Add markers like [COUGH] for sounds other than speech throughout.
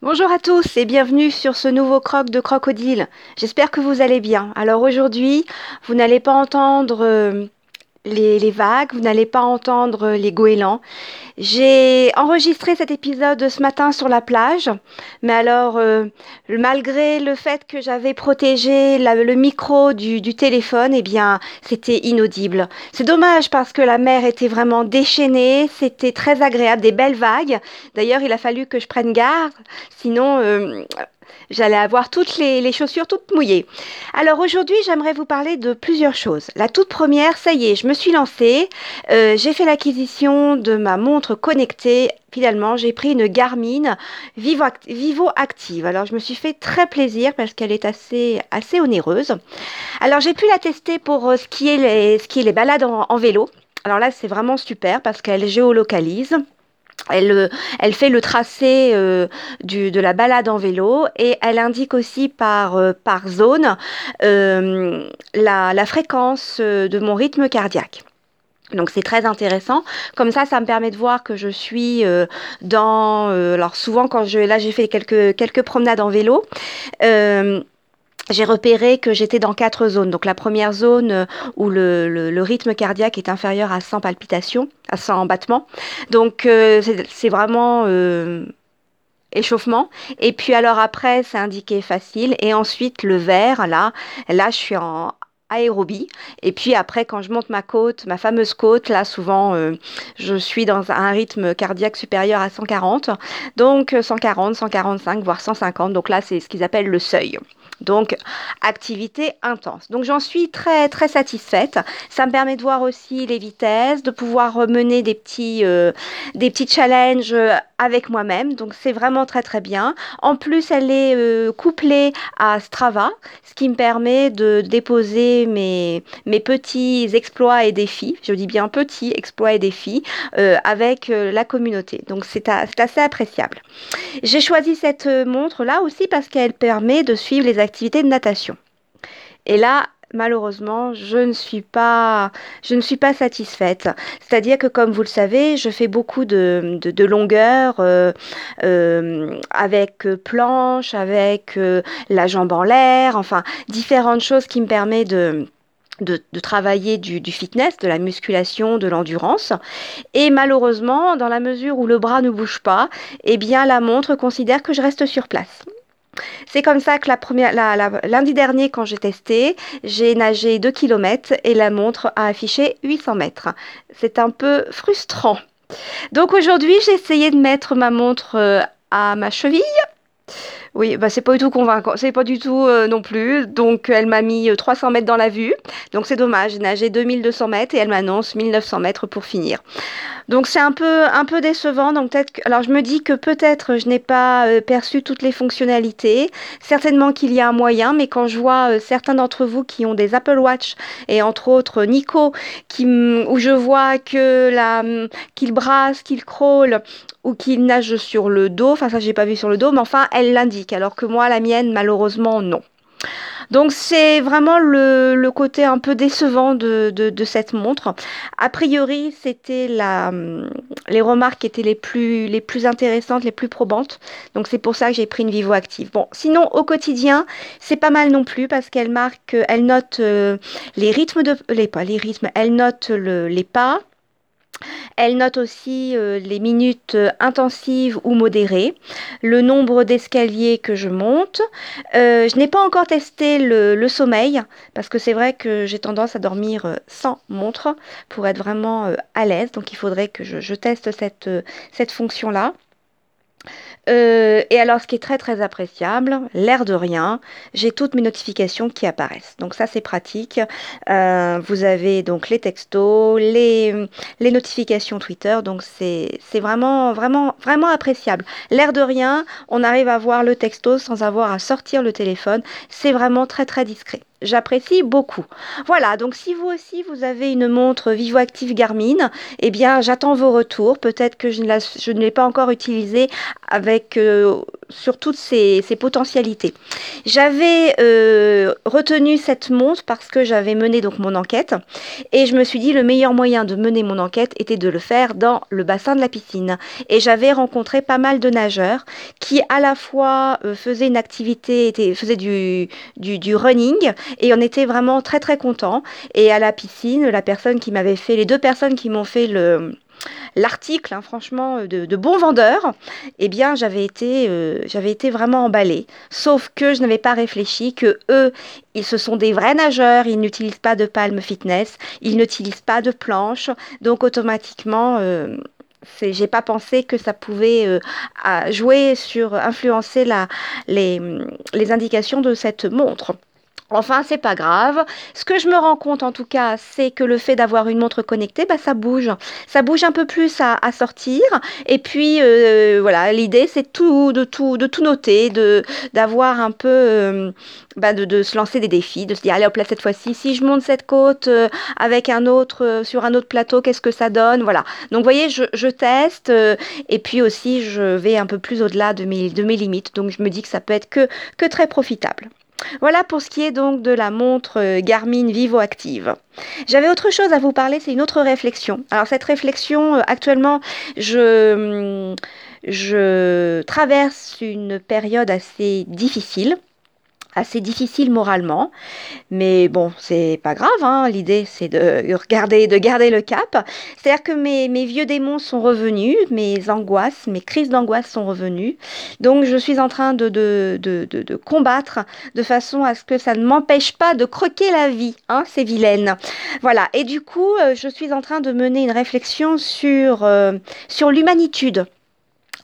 Bonjour à tous et bienvenue sur ce nouveau croc de crocodile. J'espère que vous allez bien. Alors aujourd'hui, vous n'allez pas entendre euh, les, vagues, vous n'allez pas entendre les goélands. J'ai enregistré cet épisode ce matin sur la plage, mais alors, euh, malgré le fait que j'avais protégé le micro du, du, téléphone, eh bien, c'était inaudible. C'est dommage parce que la mer était vraiment déchaînée, c'était très agréable, des belles vagues. D'ailleurs, il a fallu que je prenne garde, sinon, euh, J'allais avoir toutes les, chaussures toutes mouillées. Alors aujourd'hui, j'aimerais vous parler de plusieurs choses. La toute première, ça y est, je me suis lancée. Euh, j'ai fait l'acquisition de ma montre connectée. Finalement, j'ai pris une Garmin Vivo, Active. Alors, je me suis fait très plaisir parce qu'elle est assez, assez onéreuse. Alors, j'ai pu la tester pour euh, est les, ce qui est les balades en vélo. Alors là, c'est vraiment super parce qu'elle géolocalise. Elle, euh, elle, fait le tracé euh, du, de la balade en vélo et elle indique aussi par, euh, par zone la, la, fréquence de mon rythme cardiaque. Donc c'est très intéressant. Comme ça, ça me permet de voir que je suis dans. alors souvent quand je là j'ai fait quelques quelques promenades en vélo j'ai repéré que j'étais dans quatre zones. Donc la première zone euh, où le, rythme cardiaque est inférieur à 100 palpitations, à 100 battements. Donc euh, c'est vraiment euh, échauffement. Et puis alors après, c'est indiqué facile. Et ensuite le vert, là, là je suis en aérobie. Et puis après, quand je monte ma côte, ma fameuse côte, là, souvent, je suis dans un rythme cardiaque supérieur à 140. Donc, 140, 145, voire 150. Donc là, c'est ce qu'ils appellent le seuil. Donc, activité intense. Donc, j'en suis très, très satisfaite. Ça me permet de voir aussi les vitesses, de pouvoir mener des petits, euh, des petits challenges avec moi-même. Donc, c'est vraiment très, très bien. En plus, elle est euh, couplée à Strava, ce qui me permet de déposer mes, mes petits exploits et défis. Je dis bien petits exploits et défis euh, avec la communauté. Donc, c'est assez appréciable. J'ai choisi cette montre-là aussi parce qu'elle permet de suivre les activités de natation. Et là, malheureusement, je ne suis pas, je ne suis pas satisfaite. C'est-à-dire que, comme vous le savez, je fais beaucoup de, de, euh, euh, avec planche, avec euh, la jambe en l'air, enfin, différentes choses qui me permettent de, de, travailler du, du, fitness, de la musculation, de l'endurance. Et malheureusement, dans la mesure où le bras ne bouge pas, eh bien la montre considère que je reste sur place. C'est comme ça que la lundi dernier, quand j'ai testé, j'ai nagé 2 km et la montre a affiché 800 mètres. C'est un peu frustrant. Donc aujourd'hui, j'ai essayé de mettre ma montre euh, à ma cheville. Oui, bah c'est pas du tout convaincant, c'est pas du tout euh, non plus. Donc elle m'a mis 300 euh, mètres dans la vue. Donc c'est dommage, j'ai nagé 2200 mètres et elle m'annonce 1900 mètres pour finir. Donc c'est un peu, un peu décevant. Donc peut-être, alors je me dis que peut-être je n'ai pas euh, perçu toutes les fonctionnalités. Certainement qu'il y a un moyen, mais quand je vois certains d'entre vous qui ont des Apple Watch et entre autres Nico, qui, où je vois que la, qu'il brasse, qu'il crawl ou qu'il nage sur le dos. Enfin ça j'ai pas vu sur le dos, mais enfin elle l'indique. Alors que moi la mienne malheureusement non. Donc c'est vraiment le, côté un peu décevant de, cette montre. A priori, c'était la, les remarques qui étaient les plus, intéressantes, les plus probantes. Donc c'est pour ça que j'ai pris une Vivo Active. Bon, sinon au quotidien, c'est pas mal non plus parce qu'elle marque, elle note euh, les rythmes de, elle note les pas elle note aussi euh, les minutes euh, intensives ou modérées, le nombre d'escaliers que je monte. Euh, je n'ai pas encore testé le, sommeil parce que c'est vrai que j'ai tendance à dormir sans montre pour être vraiment à l'aise. Donc il faudrait que je, teste cette, cette fonction-là. Euh, et alors, ce qui est très très appréciable, l'air de rien, j'ai toutes mes notifications qui apparaissent. Donc ça, c'est pratique. Euh, vous avez donc les textos, les, notifications Twitter. Donc c'est vraiment vraiment vraiment appréciable. L'air de rien, on arrive à voir le texto sans avoir à sortir le téléphone. C'est vraiment très très discret j'apprécie beaucoup. Voilà, donc si vous aussi vous avez une montre Vivo Active Garmin, eh bien j'attends vos retours. Peut-être que je ne, l'ai pas encore utilisée avec euh, sur toutes ses, potentialités. J'avais euh, retenu cette montre parce que j'avais mené donc mon enquête et je me suis dit le meilleur moyen de mener mon enquête était de le faire dans le bassin de la piscine. Et j'avais rencontré pas mal de nageurs qui à la fois euh, faisaient une activité, faisaient du running et on était vraiment très très contents. Et à la piscine, la personne qui m'avait fait, les deux personnes qui m'ont fait le l'article, hein, franchement, de, de bons vendeurs, eh bien, j'avais été, euh, j'avais été vraiment emballée. Sauf que je n'avais pas réfléchi que eux, ils se sont des vrais nageurs, ils n'utilisent pas de palme fitness, ils n'utilisent pas de planche, donc automatiquement. Euh, j'ai pas pensé que ça pouvait euh, jouer sur, influencer les, les indications de cette montre. Enfin, c'est pas grave. Ce que je me rends compte en tout cas, c'est que le fait d'avoir une montre connectée, bah, ça bouge. Ça bouge un peu plus à, à sortir. Et puis euh, voilà, l'idée c'est tout, de tout, de tout noter, de d'avoir un peu, euh, bah, de, de, se lancer des défis, de se dire allez hop là cette fois-ci, si je monte cette côte euh, avec un autre euh, sur un autre plateau, qu'est-ce que ça donne? Voilà. Donc vous voyez, je, je teste euh, et puis aussi je vais un peu plus au-delà de mes, de mes limites. Donc je me dis que ça peut être que, que très profitable. Voilà pour ce qui est donc de la montre euh, Garmin Vivo Active. J'avais autre chose à vous parler, c'est une autre réflexion. Alors cette réflexion, euh, actuellement, je, je traverse une période assez difficile assez difficile moralement. Mais bon, c'est pas grave, hein. l'idée c'est de regarder, de garder le cap. C'est-à-dire que mes, vieux démons sont revenus, mes angoisses, mes crises d'angoisse sont revenues. Donc je suis en train de, de, de, de, de combattre de façon à ce que ça ne m'empêche pas de croquer la vie, hein, c'est vilaine. Voilà, et du coup, euh, je suis en train de mener une réflexion sur, euh, sur l'humanitude.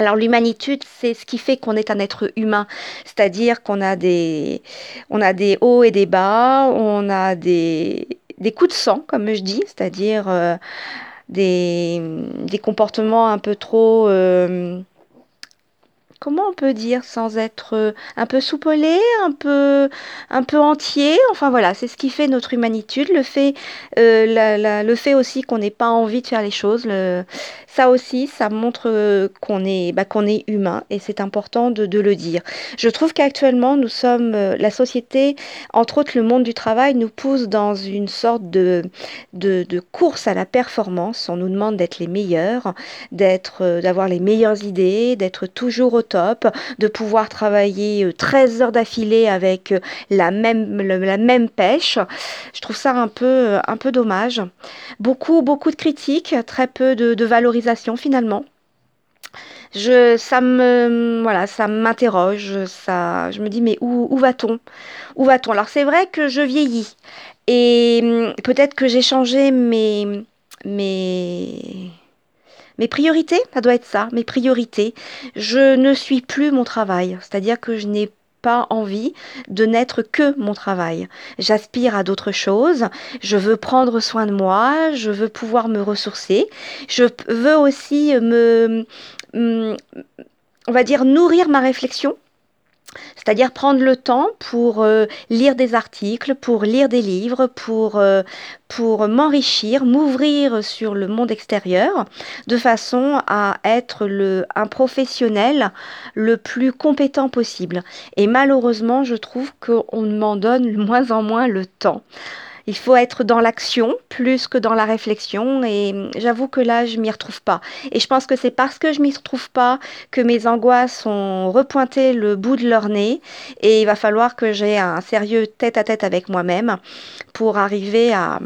Alors l'humanitude, c'est ce qui fait qu'on est un être humain, c'est-à-dire qu'on a des, on a des hauts et des bas, on a des, des coups de sang, comme je dis, c'est-à-dire euh, des, des comportements un peu trop... Euh, comment on peut dire sans être euh, un peu soupolé, un peu, un peu entier? Enfin voilà, c'est ce qui fait notre humanitude, le fait, euh, le fait aussi qu'on n'ait pas envie de faire les choses. Ça aussi, ça montre euh, qu'on est, bah, qu'on est humain et c'est important de, le dire. Je trouve qu'actuellement, nous sommes, la société, entre autres le monde du travail, nous pousse dans une sorte de, de, de course à la performance. On nous demande d'être les meilleurs, d'avoir les meilleures idées, d'être toujours au de pouvoir travailler 13 heures d'affilée avec la même, la même pêche. Je trouve ça un peu, un peu dommage. Beaucoup, beaucoup de critiques, très peu de, valorisation finalement. Je, ça me, voilà, ça m'interroge, ça, je me dis mais où, va-t-on? Où va-t-on? Alors c'est vrai que je vieillis et peut-être que j'ai changé mes, mes, mes priorités, ça doit être ça, mes priorités. Je ne suis plus mon travail, c'est-à-dire que je n'ai pas envie de n'être que mon travail. J'aspire à d'autres choses, je veux prendre soin de moi, je veux pouvoir me ressourcer, je veux aussi me, on va dire, nourrir ma réflexion c'est-à-dire prendre le temps pour euh, lire des articles, pour lire des livres, pour, euh, pour m'enrichir, m'ouvrir sur le monde extérieur, de façon à être un professionnel le plus compétent possible. Et malheureusement, je trouve qu'on m'en donne de moins en moins le temps. Il faut être dans l'action plus que dans la réflexion et j'avoue que là, je m'y retrouve pas. Et je pense que c'est parce que je m'y retrouve pas que mes angoisses ont repointé le bout de leur nez et il va falloir que j'ai un sérieux tête-à-tête -tête avec moi-même pour arriver à,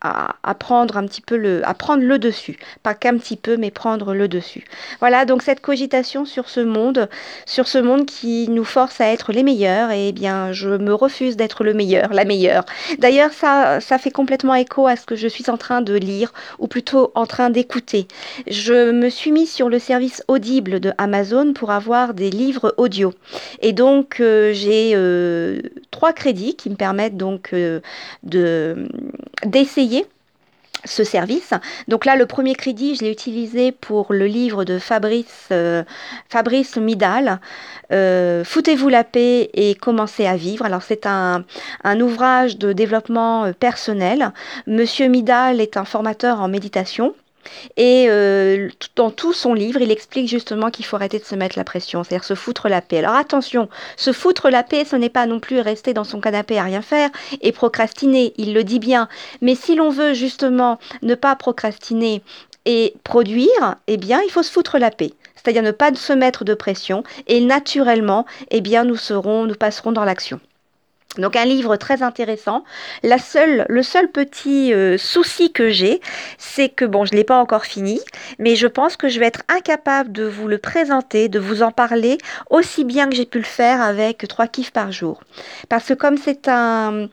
à, à, prendre un petit peu le, à prendre le dessus. Pas qu'un petit peu, mais prendre le dessus. Voilà, donc cette cogitation sur ce monde, sur ce monde qui nous force à être les meilleurs, et eh bien, je me refuse d'être le meilleur, la meilleure. D'ailleurs, ça, fait complètement écho à ce que je suis en train de lire, ou plutôt en train d'écouter. Je me suis mis sur le service audible de Amazon pour avoir des livres audio. Et donc, euh, j'ai euh, trois crédits qui me permettent donc euh, de d'essayer ce service. Donc là, le premier crédit, je l'ai utilisé pour le livre de Fabrice, euh, Fabrice Midal, euh, Foutez-vous la paix et commencez à vivre. Alors c'est un, un, ouvrage de développement euh, personnel. Monsieur Midal est un formateur en méditation. Et euh, dans tout son livre, il explique justement qu'il faut arrêter de se mettre la pression, c'est-à-dire se foutre la paix. Alors attention, se foutre la paix, ce n'est pas non plus rester dans son canapé à rien faire et procrastiner, il le dit bien. Mais si l'on veut justement ne pas procrastiner et produire, eh bien, il faut se foutre la paix. C'est-à-dire ne pas se mettre de pression et naturellement, eh bien, nous serons, nous passerons dans l'action. Donc un livre très intéressant. La seule, le seul petit euh, souci que j'ai, c'est que bon, je l'ai pas encore fini, mais je pense que je vais être incapable de vous le présenter, de vous en parler aussi bien que j'ai pu le faire avec trois kiffs par jour. Parce que comme c'est un,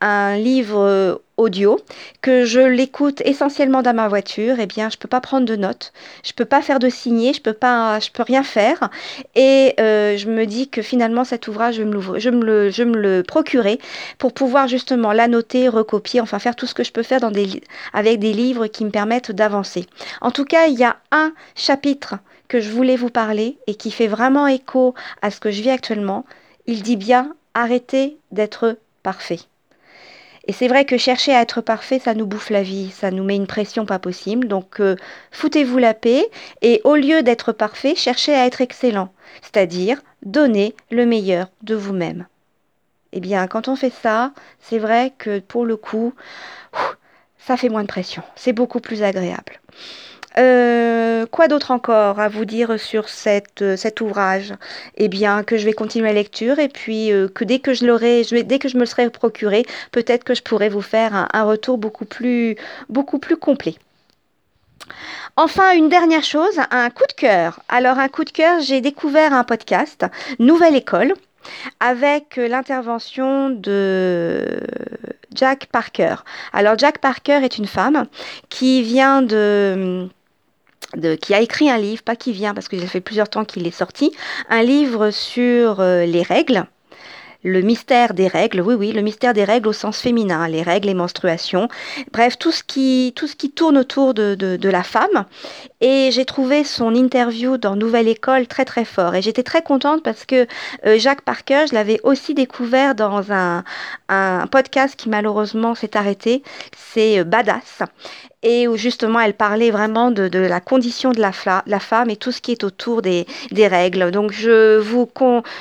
un livre audio, que je l'écoute essentiellement dans ma voiture, eh bien, je peux pas prendre de notes, je peux pas faire de signer, je peux pas, peux rien faire. Et euh, je me dis que finalement, cet ouvrage, je me, me le, je procurer pour pouvoir justement l'annoter, recopier, enfin faire tout ce que je peux faire dans des, avec des livres qui me permettent d'avancer. En tout cas, il y a un chapitre que je voulais vous parler et qui fait vraiment écho à ce que je vis actuellement. Il dit bien arrêtez d'être parfait. Et c'est vrai que chercher à être parfait, ça nous bouffe la vie, ça nous met une pression pas possible. Donc euh, foutez-vous la paix et au lieu d'être parfait, cherchez à être excellent, c'est-à-dire donner le meilleur de vous-même. Eh bien, quand on fait ça, c'est vrai que pour le coup, ça fait moins de pression, c'est beaucoup plus agréable. Euh, quoi d'autre encore à vous dire sur euh, cet ouvrage? Eh bien, que je vais continuer la lecture et puis euh, que dès que je l'aurai, dès que je me le serai procuré, peut-être que je pourrai vous faire un, retour plus, beaucoup plus complet. Enfin, une dernière chose, un coup de cœur. Alors, un coup de cœur, j'ai découvert un podcast, Nouvelle École, avec l'intervention de Jack Parker. Alors, Jack Parker est une femme qui vient de qui a écrit un livre, pas qui vient parce que ça fait plusieurs temps qu'il est sorti, un livre sur euh, les règles, le mystère des règles, oui oui, le mystère des règles au sens féminin, les règles, les menstruations, bref, tout ce qui, tout ce qui tourne autour de, de, la femme. Et j'ai trouvé son interview dans Nouvelle École très très fort. Et j'étais très contente parce que euh, Jacques Parker, je l'avais aussi découvert dans un, un podcast qui malheureusement s'est arrêté, c'est euh, Badass et où justement elle parlait vraiment de, la condition de la, femme et tout ce qui est autour des, règles. Donc je vous,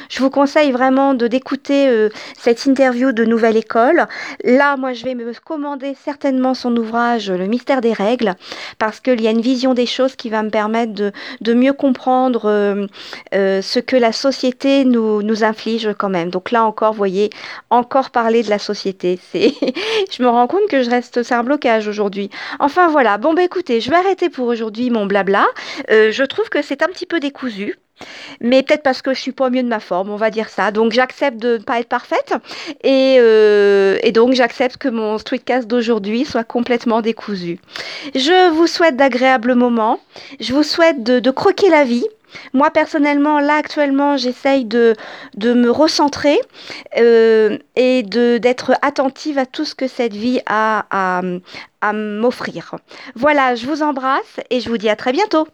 je vous conseille vraiment d'écouter euh, cette interview de Nouvelle École. Là, moi, je vais me commander certainement son ouvrage Le mystère des règles parce qu'il y a une vision des choses qui va me permettre de, mieux comprendre euh, euh, ce que la société nous, inflige quand même. Donc là encore, vous voyez, encore parler de la société. [LAUGHS] Je me rends compte que je reste, c'est un blocage aujourd'hui. Enfin voilà, bon bah écoutez, je vais arrêter pour aujourd'hui mon blabla. Euh, je trouve que c'est un petit peu décousu. Mais peut-être parce que je suis pas au mieux de ma forme, on va dire ça. Donc j'accepte de ne pas être parfaite et, euh, donc j'accepte que mon streetcast d'aujourd'hui soit complètement décousu. Je vous souhaite d'agréables moments. Je vous souhaite de croquer la vie moi, personnellement, là, actuellement, j'essaye de, me recentrer euh, et d'être attentive à tout ce que cette vie a à m'offrir. Voilà, je vous embrasse et je vous dis à très bientôt.